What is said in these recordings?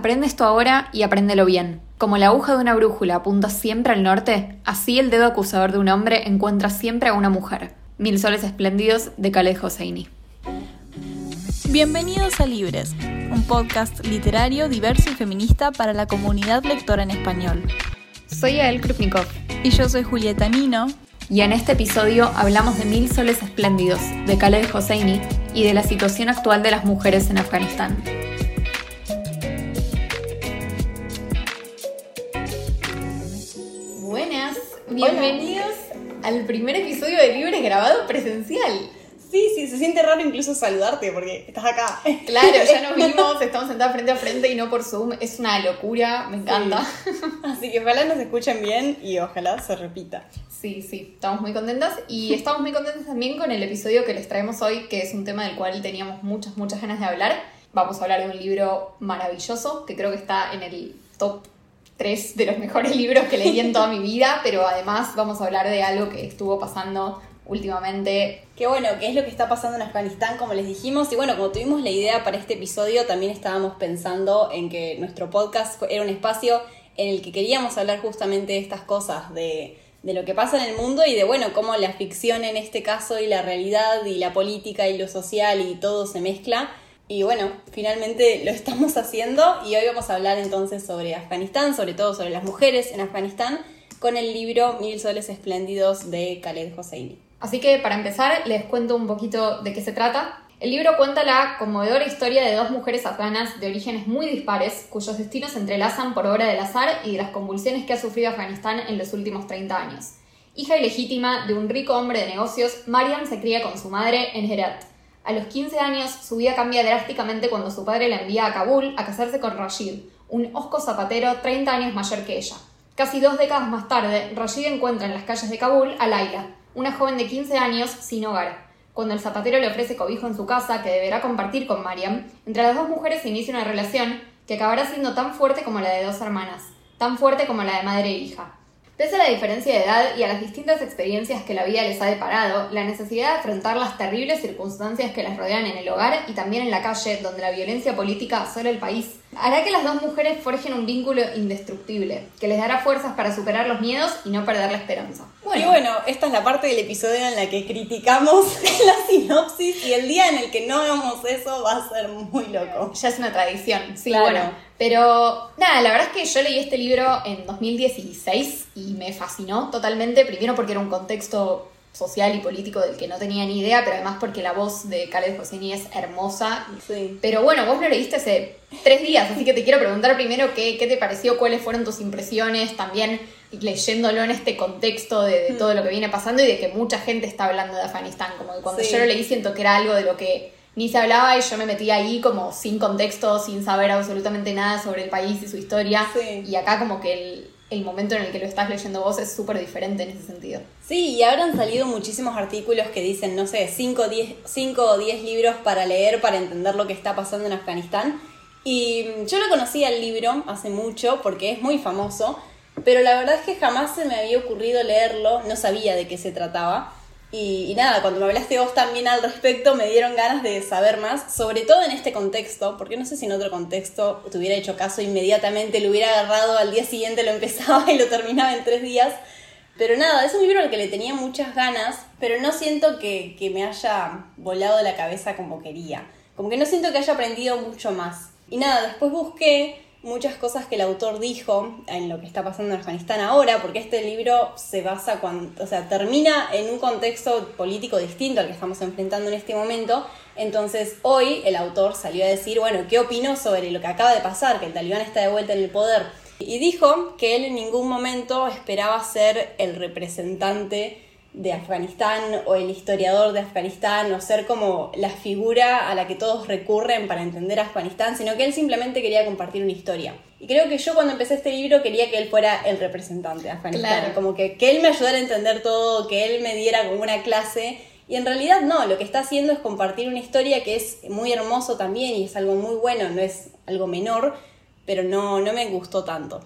Aprende esto ahora y apréndelo bien. Como la aguja de una brújula apunta siempre al norte, así el dedo acusador de un hombre encuentra siempre a una mujer. Mil soles espléndidos de Khaled Hosseini. Bienvenidos a Libres, un podcast literario diverso y feminista para la comunidad lectora en español. Soy Ael Krupnikov. Y yo soy Julieta Nino. Y en este episodio hablamos de Mil soles espléndidos de Khaled Hosseini y de la situación actual de las mujeres en Afganistán. Bienvenidos al primer episodio de Libres grabado presencial. Sí, sí, se siente raro incluso saludarte porque estás acá. Claro, ya nos vimos, estamos sentados frente a frente y no por Zoom. Es una locura, me encanta. Así que ojalá nos escuchen bien y ojalá se repita. Sí, sí, estamos muy contentas y estamos muy contentas también con el episodio que les traemos hoy, que es un tema del cual teníamos muchas, muchas ganas de hablar. Vamos a hablar de un libro maravilloso que creo que está en el top 3 de los mejores libros que leí en toda mi vida, pero además vamos a hablar de algo que estuvo pasando últimamente. Qué bueno, qué es lo que está pasando en Afganistán, como les dijimos. Y bueno, como tuvimos la idea para este episodio, también estábamos pensando en que nuestro podcast era un espacio en el que queríamos hablar justamente de estas cosas, de, de lo que pasa en el mundo y de, bueno, cómo la ficción en este caso y la realidad y la política y lo social y todo se mezcla. Y bueno, finalmente lo estamos haciendo y hoy vamos a hablar entonces sobre Afganistán, sobre todo sobre las mujeres en Afganistán, con el libro Mil Soles Espléndidos de Khaled Hosseini. Así que para empezar les cuento un poquito de qué se trata. El libro cuenta la conmovedora historia de dos mujeres afganas de orígenes muy dispares, cuyos destinos se entrelazan por obra del azar y de las convulsiones que ha sufrido Afganistán en los últimos 30 años. Hija ilegítima de un rico hombre de negocios, Mariam se cría con su madre en Herat. A los 15 años, su vida cambia drásticamente cuando su padre la envía a Kabul a casarse con Rashid, un osco zapatero 30 años mayor que ella. Casi dos décadas más tarde, Rashid encuentra en las calles de Kabul a Laila, una joven de 15 años sin hogar. Cuando el zapatero le ofrece cobijo en su casa que deberá compartir con Mariam, entre las dos mujeres se inicia una relación que acabará siendo tan fuerte como la de dos hermanas, tan fuerte como la de madre e hija. Pese a la diferencia de edad y a las distintas experiencias que la vida les ha deparado, la necesidad de afrontar las terribles circunstancias que las rodean en el hogar y también en la calle, donde la violencia política asola el país, hará que las dos mujeres forjen un vínculo indestructible, que les dará fuerzas para superar los miedos y no perder la esperanza. Bueno. Y bueno, esta es la parte del episodio en la que criticamos la sinopsis y el día en el que no hagamos eso va a ser muy loco. Ya es una tradición, sí, bueno. Pero nada, la verdad es que yo leí este libro en 2016 y me fascinó totalmente, primero porque era un contexto social y político del que no tenía ni idea, pero además porque la voz de Khaled Hosseini es hermosa. Sí. Pero bueno, vos lo leíste hace tres días, así que te quiero preguntar primero qué, qué te pareció, cuáles fueron tus impresiones, también leyéndolo en este contexto de, de, todo lo que viene pasando y de que mucha gente está hablando de Afganistán. Como que cuando Sí. yo lo leí siento que era algo de lo que ni se hablaba y yo me metí ahí como sin contexto, sin saber absolutamente nada sobre el país y su historia. Sí. Y acá como que el, el momento en el que lo estás leyendo vos es súper diferente en ese sentido. Sí, y han salido muchísimos artículos que dicen, no sé, 5 o 10 libros para leer para entender lo que está pasando en Afganistán. Y mm, yo lo conocí al libro hace mucho porque es muy famoso, pero la verdad es que jamás se me había ocurrido leerlo, no sabía de qué se trataba. Y, nada, cuando me hablaste vos también al respecto, me dieron ganas de saber más, sobre todo en este contexto, porque no sé si en otro contexto te hubiera hecho caso inmediatamente, lo hubiera agarrado al día siguiente, lo empezaba y lo terminaba en tres días. Pero nada, es un libro al que le tenía muchas ganas, pero no siento que, que me haya volado la cabeza como quería. Como que no siento que haya aprendido mucho más. Y nada, después busqué muchas cosas que el autor dijo en lo que está pasando en Afganistán ahora, porque este libro se basa cuando, o sea, termina en un contexto político distinto al que estamos enfrentando en este momento. Entonces, hoy el autor salió a decir, bueno, ¿qué opinó sobre lo que acaba de pasar? Que el talibán está de vuelta en el poder. Y dijo que él en ningún momento esperaba ser el representante de Afganistán o el historiador de Afganistán o ser como la figura a la que todos recurren para entender Afganistán, sino que él simplemente quería compartir una historia. Y creo que yo cuando empecé este libro quería que él fuera el representante de Afganistán, Claro. como que, que él me ayudara a entender todo, que él me diera como una clase. Y en realidad no, lo que está haciendo es compartir una historia que es muy hermoso también y es algo muy bueno, no es algo menor, pero no, no me gustó tanto.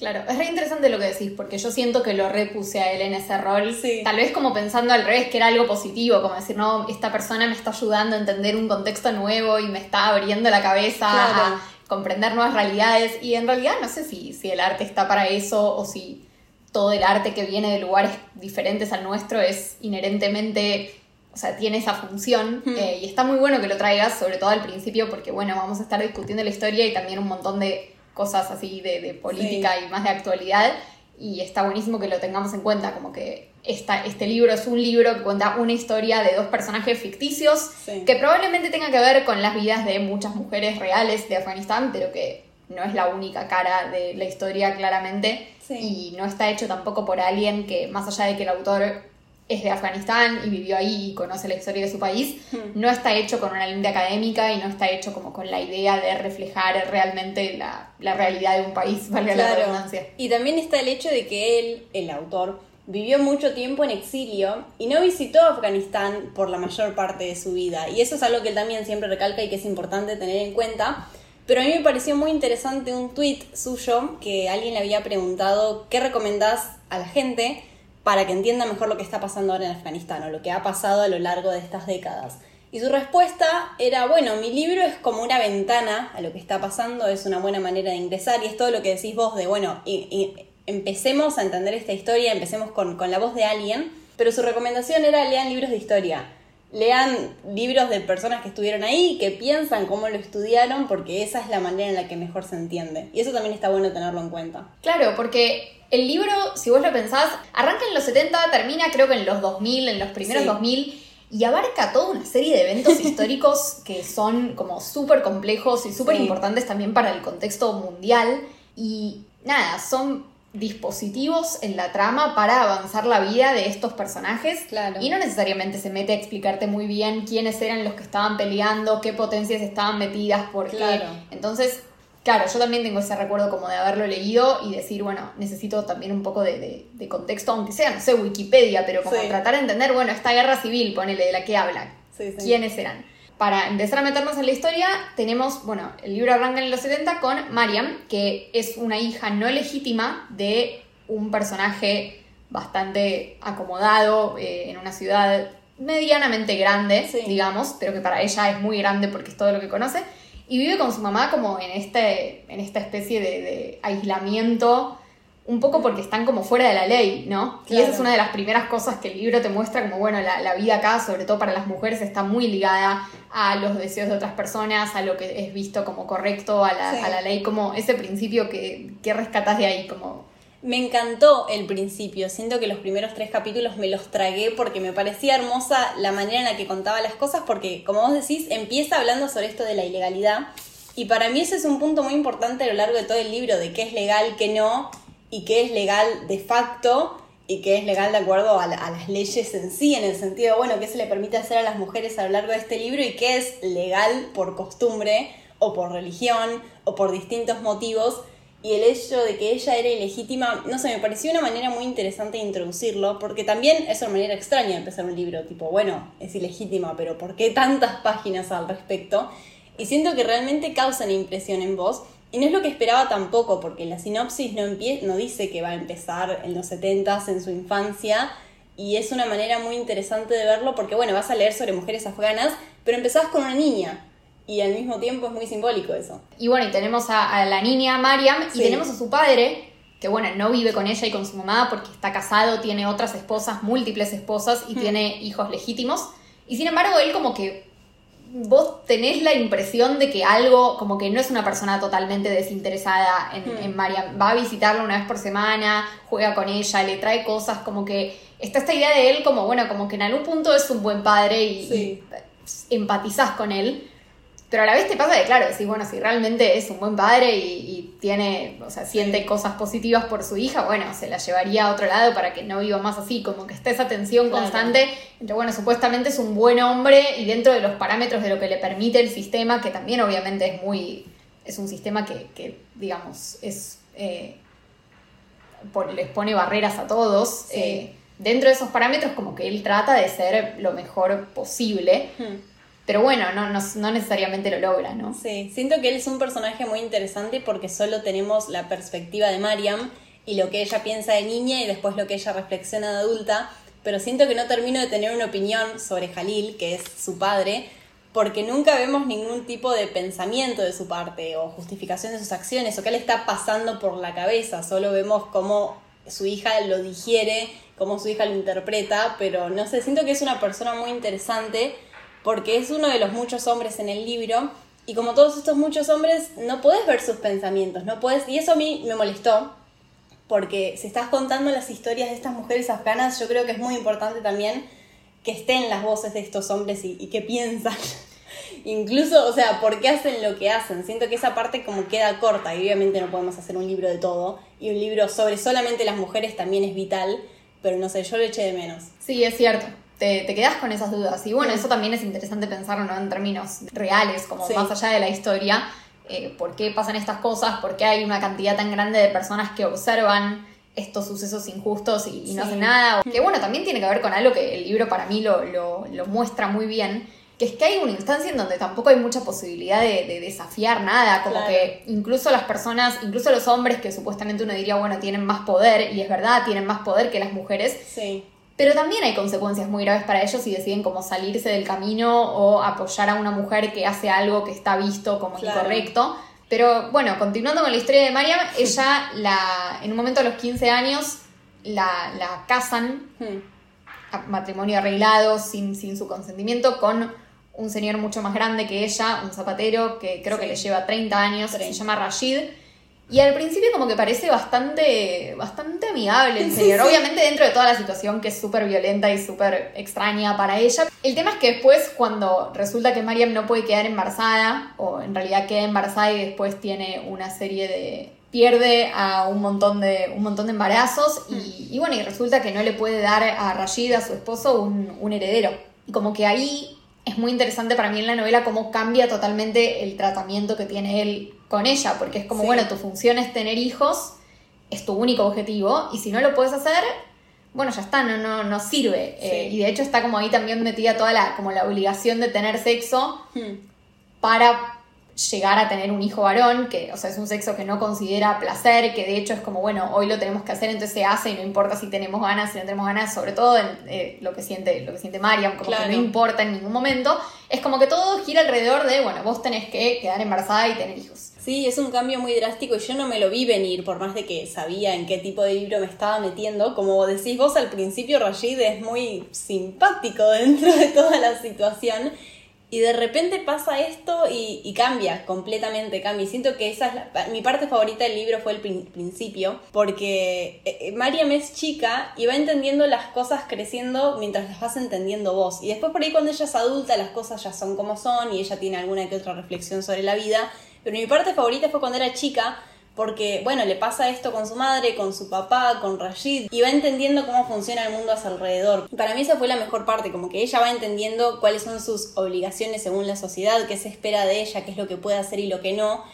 Claro, es re interesante lo que decís, porque yo siento que lo repuse a él en ese rol. Sí. Tal vez como pensando al revés, que era algo positivo, como decir, no, esta persona me está ayudando a entender un contexto nuevo y me está abriendo la cabeza Claro. a comprender nuevas realidades y en realidad no sé si, si el arte está para eso o si todo el arte que viene de lugares diferentes al nuestro es inherentemente, o sea, tiene esa función eh, y está muy bueno que lo traigas, sobre todo al principio, porque bueno, vamos a estar discutiendo la historia y también un montón de cosas así de, política y más de actualidad y está buenísimo que lo tengamos en cuenta, como que esta, este libro es un libro que cuenta una historia de dos personajes ficticios que probablemente tenga que ver con las vidas de muchas mujeres reales de Afganistán, pero que no es la única cara de la historia claramente y no está hecho tampoco por alguien que, más allá de que el autor es de Afganistán y vivió ahí y conoce la historia de su país, hmm. no está hecho con una línea académica y no está hecho como con la idea de reflejar realmente la, realidad de un país, valga la redundancia. Y también está el hecho de que él, el autor, vivió mucho tiempo en exilio y no visitó Afganistán por la mayor parte de su vida. Y eso es algo que él también siempre recalca y que es importante tener en cuenta. Pero a mí me pareció muy interesante un tweet suyo que alguien le había preguntado qué recomendás a la gente para que entienda mejor lo que está pasando ahora en Afganistán o lo que ha pasado a lo largo de estas décadas. Y su respuesta era, bueno, mi libro es como una ventana a lo que está pasando, es una buena manera de ingresar y es todo lo que decís vos de, bueno, y, empecemos a entender esta historia, empecemos con, con la voz de alguien, pero su recomendación era lean libros de historia lean libros de personas que estuvieron ahí, que piensan cómo lo estudiaron, porque esa es la manera en la que mejor se entiende. Y eso también está bueno tenerlo en cuenta. Claro, porque el libro, si vos lo pensás, arranca en los 70, termina creo que en los 2000, en los primeros 2000, y abarca toda una serie de eventos históricos que son como súper complejos y súper importantes también para el contexto mundial. Y nada, son dispositivos en la trama para avanzar la vida de estos personajes. Claro. Y no necesariamente se mete a explicarte muy bien quiénes eran los que estaban peleando, qué potencias estaban metidas, por qué. Entonces, Claro, yo también tengo ese recuerdo como de haberlo leído y decir, bueno, necesito también un poco de, contexto, aunque sea, no sé, Wikipedia, pero como tratar de entender, bueno, esta guerra civil, ponele, de la que habla, quiénes eran. Para empezar a meternos en la historia, tenemos, bueno, el libro arranca en los 70 con Mariam, que es una hija no legítima de un personaje bastante acomodado eh, en una ciudad medianamente grande, digamos, pero que para ella es muy grande porque es todo lo que conoce y vive con su mamá como en, este, en esta especie de, aislamiento, un poco porque están como fuera de la ley, ¿no? Y esa es una de las primeras cosas que el libro te muestra, como bueno, la, vida acá, sobre todo para las mujeres, está muy ligada a los deseos de otras personas, a lo que es visto como correcto, a la, a la ley, como ese principio que, que rescatas de ahí, como. Me encantó el principio, siento que los primeros tres capítulos me los tragué porque me parecía hermosa la manera en la que contaba las cosas, porque como vos decís, empieza hablando sobre esto de la ilegalidad, y para mí ese es un punto muy importante a lo largo de todo el libro, de qué es legal, qué no, y qué es legal de facto, y qué es legal de acuerdo a, a las leyes en sí, en el sentido, bueno, qué se le permite hacer a las mujeres a lo largo de este libro, y qué es legal por costumbre, o por religión, o por distintos motivos, y el hecho de que ella era ilegítima, no sé, me pareció una manera muy interesante de introducirlo, porque también es una manera extraña de empezar un libro, tipo, bueno, es ilegítima, pero ¿por qué tantas páginas al respecto? Y siento que realmente causan impresión en vos, y no es lo que esperaba tampoco, porque la sinopsis no, no dice que va a empezar en los 70 en su infancia, y es una manera muy interesante de verlo, porque bueno, vas a leer sobre mujeres afganas, pero empezás con una niña, y al mismo tiempo es muy simbólico eso. Y bueno, y tenemos a, la niña Mariam y tenemos a su padre, que bueno, no vive con ella y con su mamá porque está casado, tiene otras esposas, múltiples esposas y tiene hijos legítimos. Y sin embargo, él como que vos tenés la impresión de que algo, como que no es una persona totalmente desinteresada en, en, Mariam. Va a visitarla una vez por semana, juega con ella, le trae cosas, como que está esta idea de él como, bueno, como que en algún punto es un buen padre y, y empatizás con él. Pero a la vez te pasa de, claro, decís, bueno, si realmente es un buen padre y, tiene, o sea, siente cosas positivas por su hija, bueno, se la llevaría a otro lado para que no viva más así, como que está esa tensión constante entre, bueno, supuestamente es un buen hombre y dentro de los parámetros de lo que le permite el sistema, que también obviamente es muy, es un sistema que, digamos, es, eh, les pone barreras a todos. Eh, dentro de esos parámetros, como que él trata de ser lo mejor posible. Hmm. Pero bueno, no, no, necesariamente lo logra, ¿no? Sí, siento que él es un personaje muy interesante porque solo tenemos la perspectiva de Mariam y lo que ella piensa de niña y después lo que ella reflexiona de adulta, pero siento que no termino de tener una opinión sobre Jalil, que es su padre, porque nunca vemos ningún tipo de pensamiento de su parte o justificación de sus acciones o qué le está pasando por la cabeza, solo vemos cómo su hija lo digiere, cómo su hija lo interpreta, pero no sé, siento que es una persona muy interesante porque es uno de los muchos hombres en el libro y como todos estos muchos hombres no puedes ver sus pensamientos, no puedes y eso a mí me molestó porque si estás contando las historias de estas mujeres afganas, yo creo que es muy importante también que estén las voces de estos hombres y, y que piensan. Incluso, o sea, ¿por qué hacen lo que hacen? Siento que esa parte como queda corta y obviamente no podemos hacer un libro de todo y un libro sobre solamente las mujeres también es vital, pero no sé, yo lo eché de menos. Sí, es cierto. Te, te quedas con esas dudas. Y bueno, eso también es interesante pensarlo ¿no? en términos reales, como Sí. más allá de la historia. eh, ¿Por qué pasan estas cosas? ¿Por qué hay una cantidad tan grande de personas que observan estos sucesos injustos y, y no hacen nada? Que bueno, también tiene que ver con algo que el libro para mí lo, lo, lo muestra muy bien, que es que hay una instancia en donde tampoco hay mucha posibilidad de, de desafiar nada, como Claro. que incluso las personas, incluso los hombres que supuestamente uno diría, bueno, tienen más poder, y es verdad, tienen más poder que las mujeres, Sí, pero también hay consecuencias muy graves para ellos si deciden como salirse del camino o apoyar a una mujer que hace algo que está visto como Claro. incorrecto. Pero bueno, continuando con la historia de Mariam, ella la, en un momento a los 15 años la, la casan Hmm. a matrimonio arreglado sin, sin su consentimiento con un señor mucho más grande que ella, un zapatero que creo que le lleva 30 años, se 30. llama Rashid. Y al principio como que parece bastante, bastante amigable el señor. Sí. Obviamente dentro de toda la situación que es súper violenta y súper extraña para ella. El tema es que después cuando resulta que Mariam no puede quedar embarazada, o en realidad queda embarazada y después tiene una serie de... pierde a un montón de, un montón de embarazos y, y bueno, y resulta que no le puede dar a Rashid, a su esposo, un, un heredero. Y como que ahí es muy interesante para mí en la novela cómo cambia totalmente el tratamiento que tiene él con ella, porque es como, Sí. bueno, tu función es tener hijos, es tu único objetivo, y si no lo puedes hacer, bueno, ya está, no, no, no sirve. Sí. Eh, y de hecho está como ahí también metida toda la, como la obligación de tener sexo Hmm. para llegar a tener un hijo varón, que, o sea, es un sexo que no considera placer, que de hecho es como, bueno, hoy lo tenemos que hacer, entonces se hace y no importa si tenemos ganas, si no tenemos ganas, sobre todo en eh, lo que siente, lo que siente Mariam, como Claro. que no importa en ningún momento, es como que todo gira alrededor de, bueno, vos tenés que quedar embarazada y tener hijos. Sí, es un cambio muy drástico y yo no me lo vi venir, por más de que sabía en qué tipo de libro me estaba metiendo. Como decís vos al principio, Rashid es muy simpático dentro de toda la situación. Y de repente pasa esto y, cambia, completamente cambia. Y siento que esa es la- mi parte favorita del libro fue el prin- principio, porque eh, eh, Mariam es chica y va entendiendo las cosas creciendo mientras las vas entendiendo vos. Y después por ahí cuando ella es adulta las cosas ya son como son y ella tiene alguna que otra reflexión sobre la vida. Pero mi parte favorita fue cuando era chica, porque, bueno, le pasa esto con su madre, con su papá, con Rashid, y va entendiendo cómo funciona el mundo a su alrededor. Para mí esa fue la mejor parte, como que ella va entendiendo cuáles son sus obligaciones según la sociedad, qué se espera de ella, qué es lo que puede hacer y lo que no.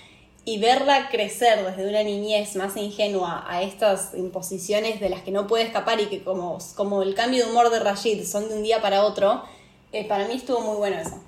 Y verla crecer desde una niñez más ingenua a estas imposiciones de las que no puede escapar y que como, como el cambio de humor de Rashid son de un día para otro, eh, para mí estuvo muy bueno eso.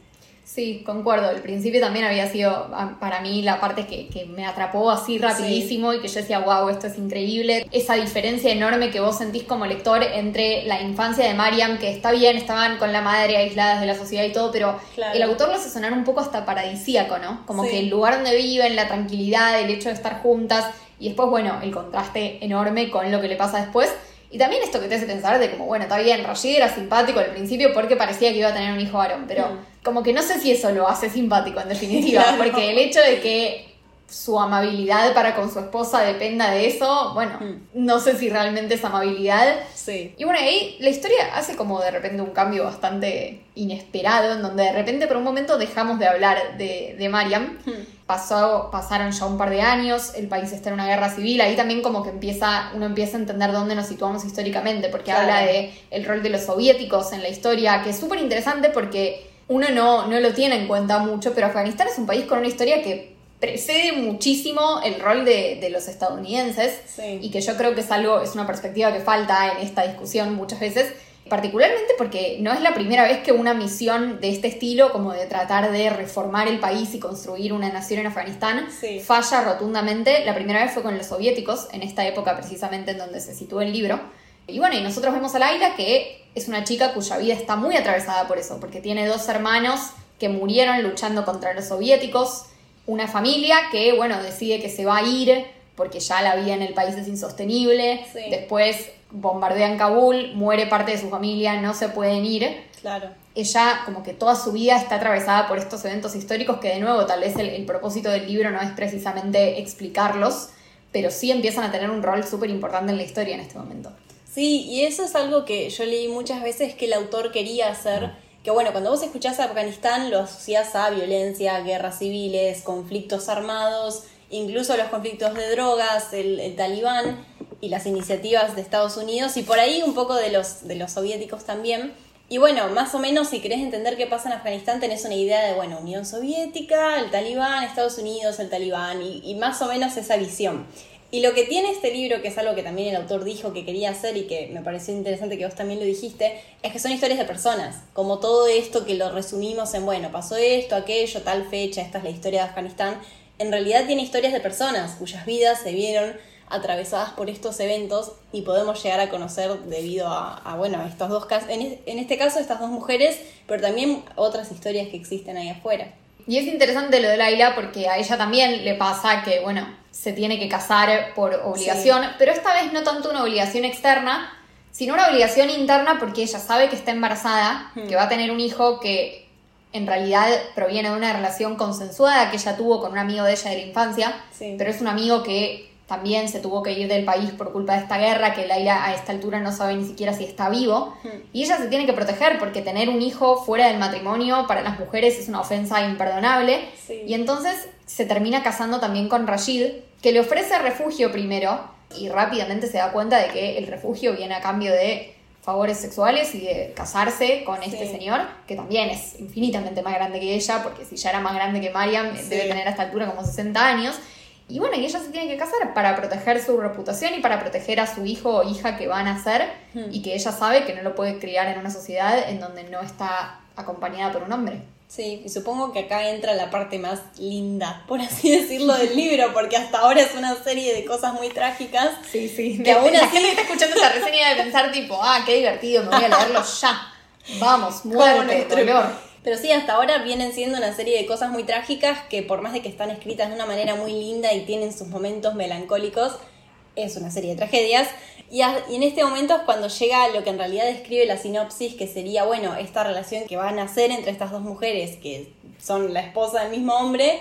Sí, concuerdo. El principio también había sido a- para mí la parte que, que me atrapó así rapidísimo y que yo decía, wow, esto es increíble. Esa diferencia enorme que vos sentís como lector entre la infancia de Mariam, que está bien, estaban con la madre aisladas de la sociedad y todo, pero Claro. el autor lo hace sonar un poco hasta paradisíaco, ¿no? Como Sí. que el lugar donde viven, la tranquilidad, el hecho de estar juntas y después, bueno, el contraste enorme con lo que le pasa después. Y también esto que te hace pensar de como, bueno, está bien, Rashid era simpático al principio porque parecía que iba a tener un hijo varón, pero Mm. como que no sé si eso lo hace simpático en definitiva, Claro. porque el hecho de que su amabilidad para con su esposa dependa de eso, bueno, Mm. no sé si realmente es amabilidad. Sí. Y bueno, ahí la historia hace como de repente un cambio bastante inesperado, en donde de repente por un momento dejamos de hablar de, de Mariam. Pasó, pasaron ya un par de años, el país está en una guerra civil, ahí también como que empieza, uno empieza a entender dónde nos situamos históricamente, porque Claro. habla de el rol de los soviéticos en la historia, que es súper interesante porque uno no, no lo tiene en cuenta mucho, pero Afganistán es un país con una historia que precede muchísimo el rol de, de los estadounidenses Sí. y que yo creo que es algo, es una perspectiva que falta en esta discusión muchas veces, particularmente porque no es la primera vez que una misión de este estilo, como de tratar de reformar el país y construir una nación en Afganistán, Sí. falla rotundamente. La primera vez fue con los soviéticos, en esta época precisamente en donde se sitúa el libro. Y bueno, y nosotros vemos a Laila que es una chica cuya vida está muy atravesada por eso, porque tiene dos hermanos que murieron luchando contra los soviéticos, una familia que, bueno, decide que se va a ir porque ya la vida en el país es insostenible, Sí. después bombardean Kabul, muere parte de su familia, no se pueden ir. Claro. Ella como que toda su vida está atravesada por estos eventos históricos que de nuevo tal vez el, el propósito del libro no es precisamente explicarlos, pero sí empiezan a tener un rol súper importante en la historia en este momento. Sí, y eso es algo que yo leí muchas veces que el autor quería hacer. Que bueno, cuando vos escuchás a Afganistán lo asociás a violencia, guerras civiles, conflictos armados, incluso los conflictos de drogas, el, talibán y las iniciativas de Estados Unidos y por ahí un poco de los, de los soviéticos también. Y bueno, más o menos si querés entender qué pasa en Afganistán tenés una idea de, bueno, Unión Soviética, el talibán, Estados Unidos, el talibán y más o menos esa visión. Y lo que tiene este libro, que es algo que también el autor dijo que quería hacer y que me pareció interesante que vos también lo dijiste, es que son historias de personas. Como todo esto que lo resumimos en, bueno, pasó esto, aquello, tal fecha, esta es la historia de Afganistán. En realidad tiene historias de personas cuyas vidas se vieron atravesadas por estos eventos y podemos llegar a conocer debido a, a, bueno, estos dos casos, en, es- en este caso estas dos mujeres, pero también otras historias que existen ahí afuera. Y es interesante lo de Laila porque a ella también le pasa que, bueno, se tiene que casar por obligación, pero esta vez no tanto una obligación externa, sino una obligación interna porque ella sabe que está embarazada, Hmm. que va a tener un hijo que en realidad proviene de una relación consensuada que ella tuvo con un amigo de ella de la infancia, Sí. pero es un amigo que también se tuvo que ir del país por culpa de esta guerra, que Laila a esta altura no sabe ni siquiera si está vivo. Hmm. Y ella se tiene que proteger porque tener un hijo fuera del matrimonio para las mujeres es una ofensa imperdonable. Sí. Y entonces se termina casando también con Rashid, que le ofrece refugio primero y rápidamente se da cuenta de que el refugio viene a cambio de favores sexuales y de casarse con este señor, que también es infinitamente más grande que ella, porque si ya era más grande que Mariam, Sí. debe tener a esta altura como 60 años. Y bueno, y ella se tiene que casar para proteger su reputación y para proteger a su hijo o hija que va a nacer Hmm. y que ella sabe que no lo puede criar en una sociedad en donde no está acompañada por un hombre. Sí, y supongo que acá entra la parte más linda, por así decirlo, del libro, porque hasta ahora es una serie de cosas muy trágicas. Sí, sí. Que aún la así- gente está escuchando esta reseña debe pensar tipo, ah, qué divertido, me voy a leerlo ya. Vamos, muerte, nuestro- dolor. Pero sí, hasta ahora vienen siendo una serie de cosas muy trágicas que por más de que están escritas de una manera muy linda y tienen sus momentos melancólicos, es una serie de tragedias. Y, en este momento es cuando llega lo que en realidad describe la sinopsis, que sería, bueno, esta relación que va a nacer entre estas dos mujeres, que son la esposa del mismo hombre,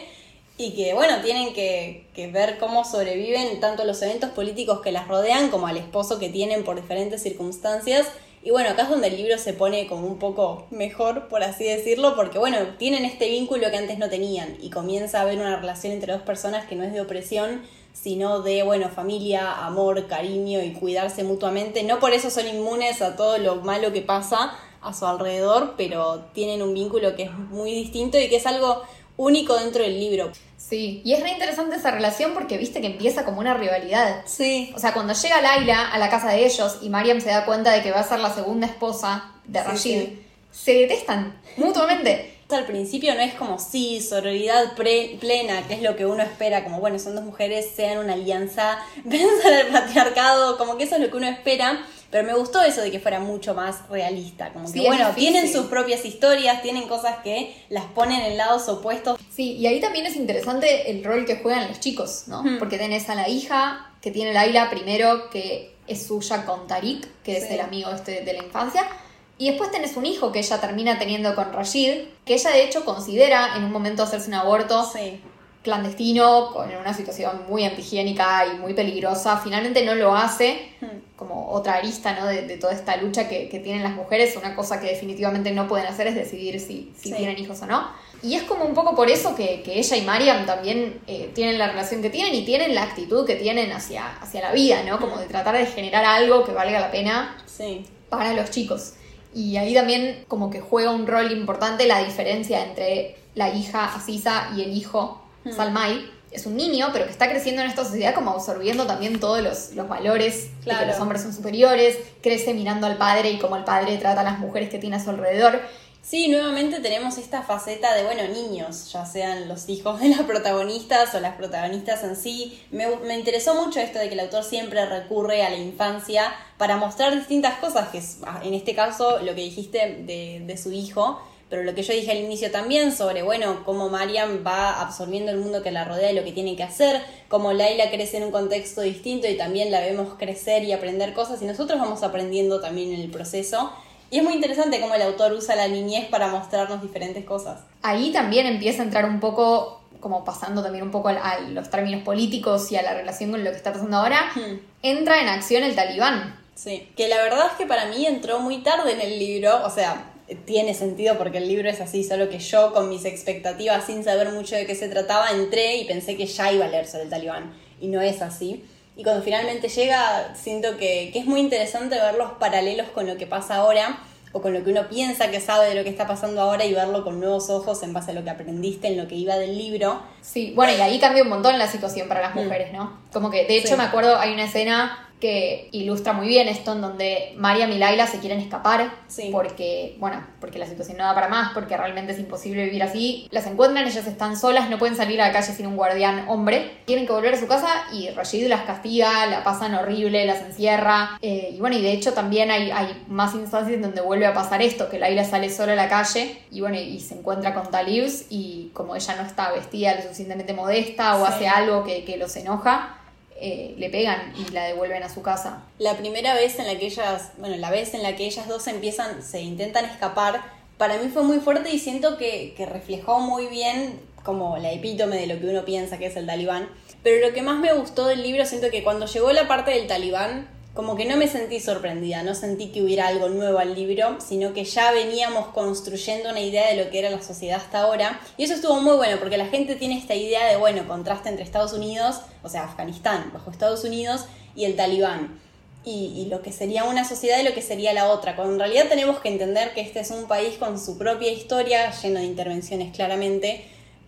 y que, bueno, tienen que ver cómo sobreviven tanto los eventos políticos que las rodean como al esposo que tienen por diferentes circunstancias. Y bueno, acá es donde el libro se pone como un poco mejor, por así decirlo, porque bueno, tienen este vínculo que antes no tenían y comienza a haber una relación entre dos personas que no es de opresión, sino de, bueno, familia, amor, cariño y cuidarse mutuamente. No por eso son inmunes a todo lo malo que pasa a su alrededor, pero tienen un vínculo que es muy distinto y que es algo único dentro del libro. Sí, y es re interesante esa relación porque viste que empieza como una rivalidad. Sí. O sea, cuando llega Laila a la casa de ellos y Mariam se da cuenta de que va a ser la segunda esposa de Sí, Rashid, sí. se detestan mutuamente. Al principio no es como sí, sororidad pre- plena, que es lo que uno espera, como bueno, son dos mujeres, sean una alianza, venzan al patriarcado, como que eso es lo que uno espera, pero me gustó eso de que fuera mucho más realista, como Sí, que es bueno, tienen sus propias historias, tienen cosas que las ponen en lados opuestos. Sí, y ahí también es interesante el rol que juegan los chicos, ¿no? Hmm. Porque tenés a la hija que tiene Laila primero, que es suya con Tariq, que es Sí. el amigo este de la infancia. Y después tenés un hijo que ella termina teniendo con Rashid, que ella de hecho considera en un momento hacerse un aborto Sí, clandestino, con en una situación muy antihigiénica y muy peligrosa. Finalmente no lo hace, Hmm. como otra arista ¿no? de, de toda esta lucha que, que tienen las mujeres. Una cosa que definitivamente no pueden hacer es decidir si, si Sí. tienen hijos o no. Y es como un poco por eso que, que ella y Mariam también eh, tienen la relación que tienen y tienen la actitud que tienen hacia, hacia la vida, ¿no? Como de tratar de generar algo que valga la pena sí, para los chicos. Y ahí también como que juega un rol importante la diferencia entre la hija Asisa y el hijo Hmm. Salmai. Es un niño, pero que está creciendo en esta sociedad como absorbiendo también todos los, los valores de que los hombres son superiores, crece mirando al padre y cómo el padre trata a las mujeres que tiene a su alrededor. Sí, nuevamente tenemos esta faceta de, bueno, niños, ya sean los hijos de las protagonistas o las protagonistas en sí. Me, me interesó mucho esto de que el autor siempre recurre a la infancia para mostrar distintas cosas, que es, ah, en este caso lo que dijiste de, de su hijo, pero lo que yo dije al inicio también sobre, bueno, cómo Mariam va absorbiendo el mundo que la rodea y lo que tiene que hacer, cómo Laila crece en un contexto distinto y también la vemos crecer y aprender cosas y nosotros vamos aprendiendo también en el proceso. Y es muy interesante cómo el autor usa la niñez para mostrarnos diferentes cosas. Ahí también empieza a entrar un poco, como pasando también un poco a, los términos políticos y a la relación con lo que está pasando ahora, Hmm. entra en acción el talibán. Sí, que la verdad es que para mí entró muy tarde en el libro, o sea, tiene sentido porque el libro es así, solo que yo con mis expectativas sin saber mucho de qué se trataba entré y pensé que ya iba a leer sobre el talibán y no es así. Y cuando finalmente llega siento que, que es muy interesante ver los paralelos con lo que pasa ahora o con lo que uno piensa que sabe de lo que está pasando ahora y verlo con nuevos ojos en base a lo que aprendiste en lo que iba del libro. Sí, bueno, y ahí cambia un montón la situación para las mujeres, ¿no? Como que, de hecho, Mm. Sí. me acuerdo, hay una escena que ilustra muy bien esto, en donde Mariam y Laila se quieren escapar, Sí. porque, bueno, porque la situación no da para más, porque realmente es imposible vivir así. Las encuentran, ellas están solas, no pueden salir a la calle sin un guardián hombre, tienen que volver a su casa y Rashid las castiga, la pasan horrible, las encierra, eh, y bueno, y de hecho también hay, hay más instancias en donde vuelve a pasar esto, que Laila sale sola a la calle y bueno, y se encuentra con Talibs y como ella no está vestida lo suficientemente modesta o Sí. hace algo que, que los enoja, eh, le pegan y la devuelven a su casa. La primera vez en la que ellas, bueno, la vez en la que ellas dos empiezan, se intentan escapar, para mí fue muy fuerte y siento que, que reflejó muy bien como la epítome de lo que uno piensa que es el talibán. Pero lo que más me gustó del libro, siento que cuando llegó la parte del talibán, como que no me sentí sorprendida, no sentí que hubiera algo nuevo al libro, sino que ya veníamos construyendo una idea de lo que era la sociedad hasta ahora. Y eso estuvo muy bueno, porque la gente tiene esta idea de, bueno, contraste entre Estados Unidos, o sea, Afganistán, bajo Estados Unidos, y el talibán. Y, y lo que sería una sociedad y lo que sería la otra, cuando en realidad tenemos que entender que este es un país con su propia historia, lleno de intervenciones claramente,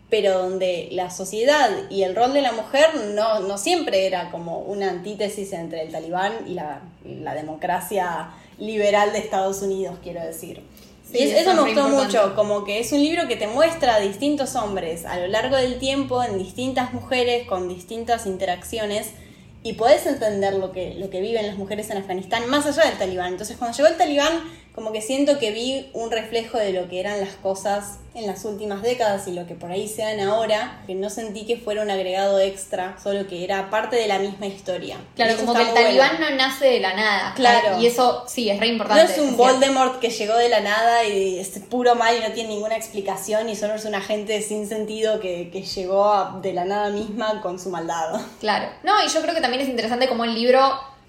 pero donde la sociedad y el rol de la mujer no, no siempre era como una antítesis entre el talibán y la, democracia liberal de Estados Unidos, quiero decir. Sí, y es- eso eso es me gustó importante. mucho, como que es un libro que te muestra a distintos hombres a lo largo del tiempo, en distintas mujeres, con distintas interacciones, y podés entender lo que, lo que viven las mujeres en Afganistán más allá del talibán. Entonces cuando llegó el talibán, como que siento que vi un reflejo de lo que eran las cosas en las últimas décadas y lo que por ahí sean ahora, que no sentí que fuera un agregado extra, solo que era parte de la misma historia. Claro, como que el talibán bueno. no nace de la nada. Claro. Y eso sí, es re No importante. es un. Voldemort que llegó de la nada y es puro mal y no tiene ninguna explicación y solo es un agente sin sentido que, que llegó a- de la nada misma con su maldad. Claro. No, y yo creo que también es interesante cómo el libro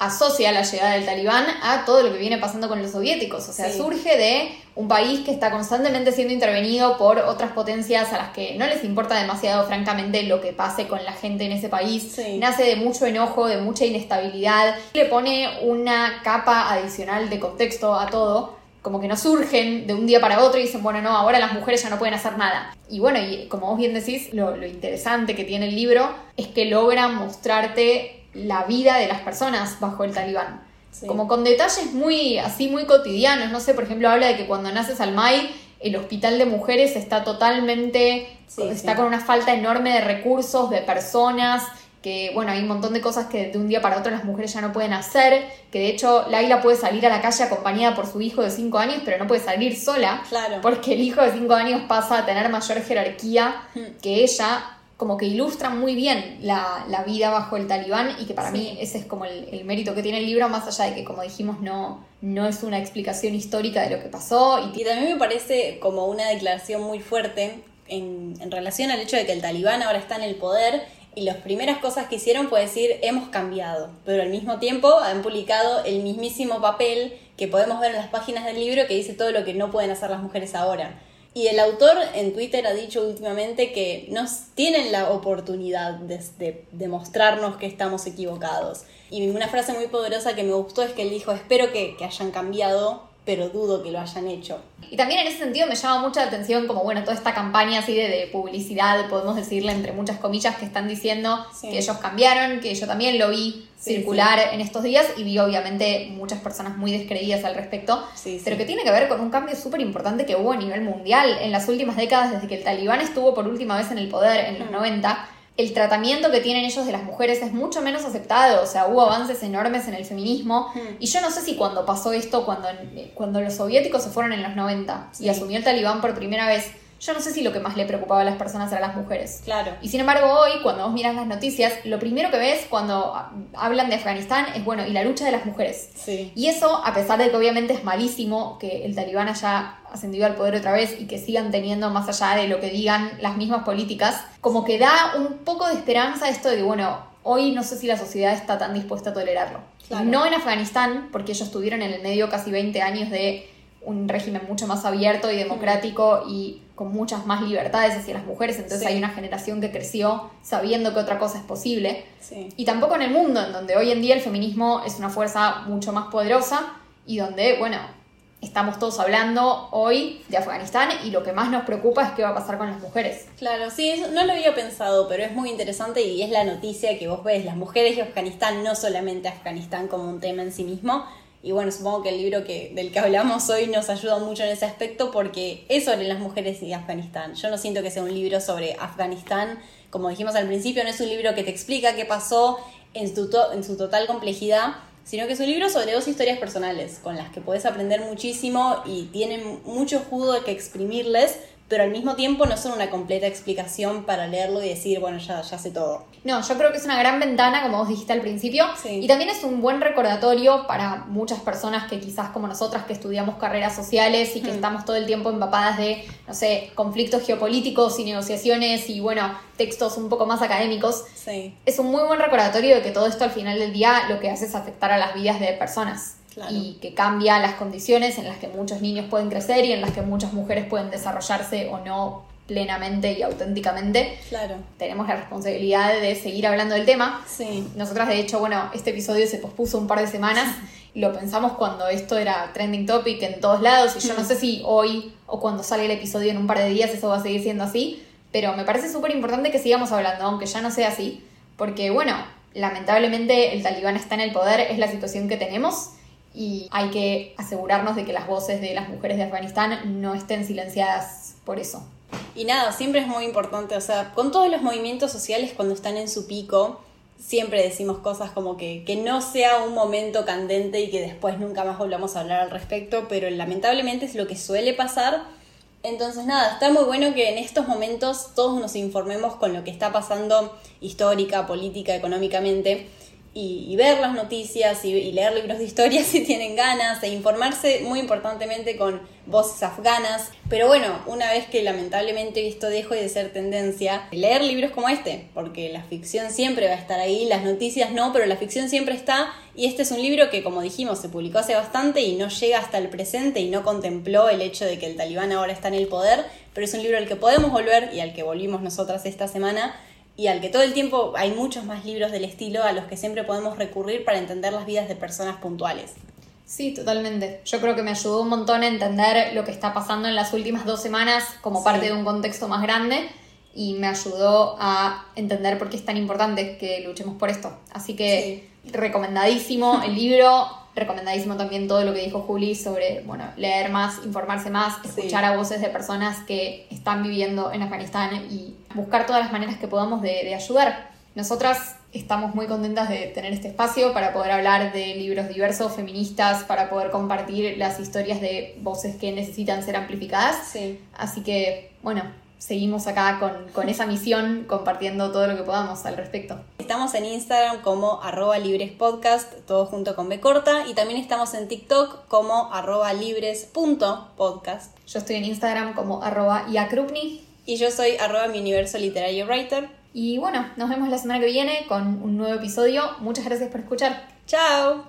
asocia la llegada del talibán a todo lo que viene pasando con los soviéticos. O sea, Sí. surge de un país que está constantemente siendo intervenido por otras potencias a las que no les importa demasiado, francamente, lo que pase con la gente en ese país. Sí. Nace de mucho enojo, de mucha inestabilidad. Le pone una capa adicional de contexto a todo. Como que no surgen de un día para otro y dicen, bueno, no, ahora las mujeres ya no pueden hacer nada. Y bueno, y como vos bien decís, lo, lo interesante que tiene el libro es que logra mostrarte la vida de las personas bajo el talibán. Sí. Como con detalles muy, así muy cotidianos. No sé, por ejemplo, habla de que cuando nace Salmay, el hospital de mujeres está totalmente, Sí, está sí. con una falta enorme de recursos, de personas, que bueno, hay un montón de cosas que de un día para otro las mujeres ya no pueden hacer, que de hecho Laila puede salir a la calle acompañada por su hijo de 5 años, pero no puede salir sola, Claro. porque el hijo de 5 años pasa a tener mayor jerarquía Hmm. que ella, como que ilustra muy bien la, la vida bajo el talibán y que para Sí. mí ese es como el, el mérito que tiene el libro, más allá de que, como dijimos, no, no es una explicación histórica de lo que pasó y Y también me parece como una declaración muy fuerte en, en relación al hecho de que el talibán ahora está en el poder y las primeras cosas que hicieron fue decir hemos cambiado, pero al mismo tiempo han publicado el mismísimo papel que podemos ver en las páginas del libro que dice todo lo que no pueden hacer las mujeres ahora. Y el autor en Twitter ha dicho últimamente que nos tienen la oportunidad de, de- de mostrarnos que estamos equivocados. Y una frase muy poderosa que me gustó es que él dijo, espero que, que hayan cambiado, pero dudo que lo hayan hecho. Y también en ese sentido me llama mucha atención como, bueno, toda esta campaña así de, de publicidad, podemos decirle entre muchas comillas, que están diciendo Sí. que ellos cambiaron, que yo también lo vi Sí, circular en estos días y vi obviamente muchas personas muy descreídas al respecto, pero que tiene que ver con un cambio súper importante que hubo a nivel mundial en las últimas décadas, desde que el talibán estuvo por última vez en el poder en los Mm. 90. El tratamiento que tienen ellos de las mujeres es mucho menos aceptado, o sea, hubo avances enormes en el feminismo, Hmm. y yo no sé si cuando pasó esto, cuando, cuando los soviéticos se fueron en los 90 y asumió el talibán por primera vez, yo no sé si lo que más le preocupaba a las personas eran las mujeres. Claro. Y sin embargo, hoy, cuando vos miras las noticias, lo primero que ves cuando hablan de Afganistán es, bueno, y la lucha de las mujeres. Sí. Y eso, a pesar de que obviamente es malísimo que el talibán haya ascendido al poder otra vez y que sigan teniendo, más allá de lo que digan las mismas políticas, como que da un poco de esperanza esto de que, bueno, hoy no sé si la sociedad está tan dispuesta a tolerarlo. Claro. No en Afganistán, porque ellos estuvieron en el medio casi 20 años de un régimen mucho más abierto y democrático y con muchas más libertades hacia las mujeres, entonces Sí. hay una generación que creció sabiendo que otra cosa es posible. Sí. Y tampoco en el mundo, en donde hoy en día el feminismo es una fuerza mucho más poderosa y donde, bueno, estamos todos hablando hoy de Afganistán y lo que más nos preocupa es qué va a pasar con las mujeres. Claro, sí, no lo había pensado, pero es muy interesante y es la noticia que vos ves, las mujeres de Afganistán, no solamente Afganistán como un tema en sí mismo. Y bueno, supongo que el libro que, del que hablamos hoy nos ayuda mucho en ese aspecto porque es sobre las mujeres de Afganistán. Yo no siento que sea un libro sobre Afganistán, como dijimos al principio, no es un libro que te explica qué pasó en su, to- en su total complejidad, sino que es un libro sobre dos historias personales con las que puedes aprender muchísimo y tienen mucho jugo que exprimirles, pero al mismo tiempo no son una completa explicación para leerlo y decir, bueno, ya, ya sé todo. No, yo creo que es una gran ventana, como vos dijiste al principio, Sí. y también es un buen recordatorio para muchas personas que quizás como nosotras que estudiamos carreras sociales y que Hmm. estamos todo el tiempo empapadas de, no sé, conflictos geopolíticos y negociaciones y, bueno, textos un poco más académicos. Sí, Es un muy buen recordatorio de que todo esto al final del día lo que hace es afectar a las vidas de personas. Claro. Y que cambia las condiciones en las que muchos niños pueden crecer y en las que muchas mujeres pueden desarrollarse o no plenamente y auténticamente. claro. Tenemos la responsabilidad de seguir hablando del tema. Sí, Nosotras, de hecho, bueno, este episodio se pospuso un par de semanas y lo pensamos cuando esto era trending topic en todos lados. Y yo no sé si hoy o cuando sale el episodio en un par de días eso va a seguir siendo así, pero me parece súper importante que sigamos hablando, aunque ya no sea así, porque, bueno, lamentablemente el talibán está en el poder, es la situación que tenemos. Y hay que asegurarnos de que las voces de las mujeres de Afganistán no estén silenciadas por eso. Y nada, siempre es muy importante, o sea, con todos los movimientos sociales cuando están en su pico, siempre decimos cosas como que, que no sea un momento candente y que después nunca más volvamos a hablar al respecto, pero lamentablemente es lo que suele pasar. Entonces nada, está muy bueno que en estos momentos todos nos informemos con lo que está pasando histórica, política, económicamente. Y, ver las noticias y, y leer libros de historia si tienen ganas, e informarse muy importantemente con voces afganas. Pero bueno, una vez que lamentablemente esto dejó de ser tendencia, leer libros como este, porque la ficción siempre va a estar ahí, las noticias no, pero la ficción siempre está. Y este es un libro que, como dijimos, se publicó hace bastante y no llega hasta el presente y no contempló el hecho de que el talibán ahora está en el poder, pero es un libro al que podemos volver y al que volvimos nosotras esta semana y al que todo el tiempo hay muchos más libros del estilo a los que siempre podemos recurrir para entender las vidas de personas puntuales. Sí, totalmente. Yo creo que me ayudó un montón a entender lo que está pasando en las últimas dos semanas como Sí. parte de un contexto más grande y me ayudó a entender por qué es tan importante que luchemos por esto. Así que recomendadísimo el libro, recomendadísimo también todo lo que dijo Juli sobre, bueno, leer más, informarse más, Sí. escuchar a voces de personas que están viviendo en Afganistán y buscar todas las maneras que podamos de, de ayudar. Nosotras estamos muy contentas de tener este espacio para poder hablar de libros diversos, feministas, para poder compartir las historias de voces que necesitan ser amplificadas. Sí. Así que, bueno, seguimos acá con, con esa misión, compartiendo todo lo que podamos al respecto. Estamos en Instagram como arroba librespodcast, todo junto con B corta, y también estamos en TikTok como arroba libres.podcast. Yo estoy en Instagram como arroba iakrupni. Y yo soy arroba mi universo literario writer. Y bueno, nos vemos la semana que viene con un nuevo episodio. Muchas gracias por escuchar. ¡Chao!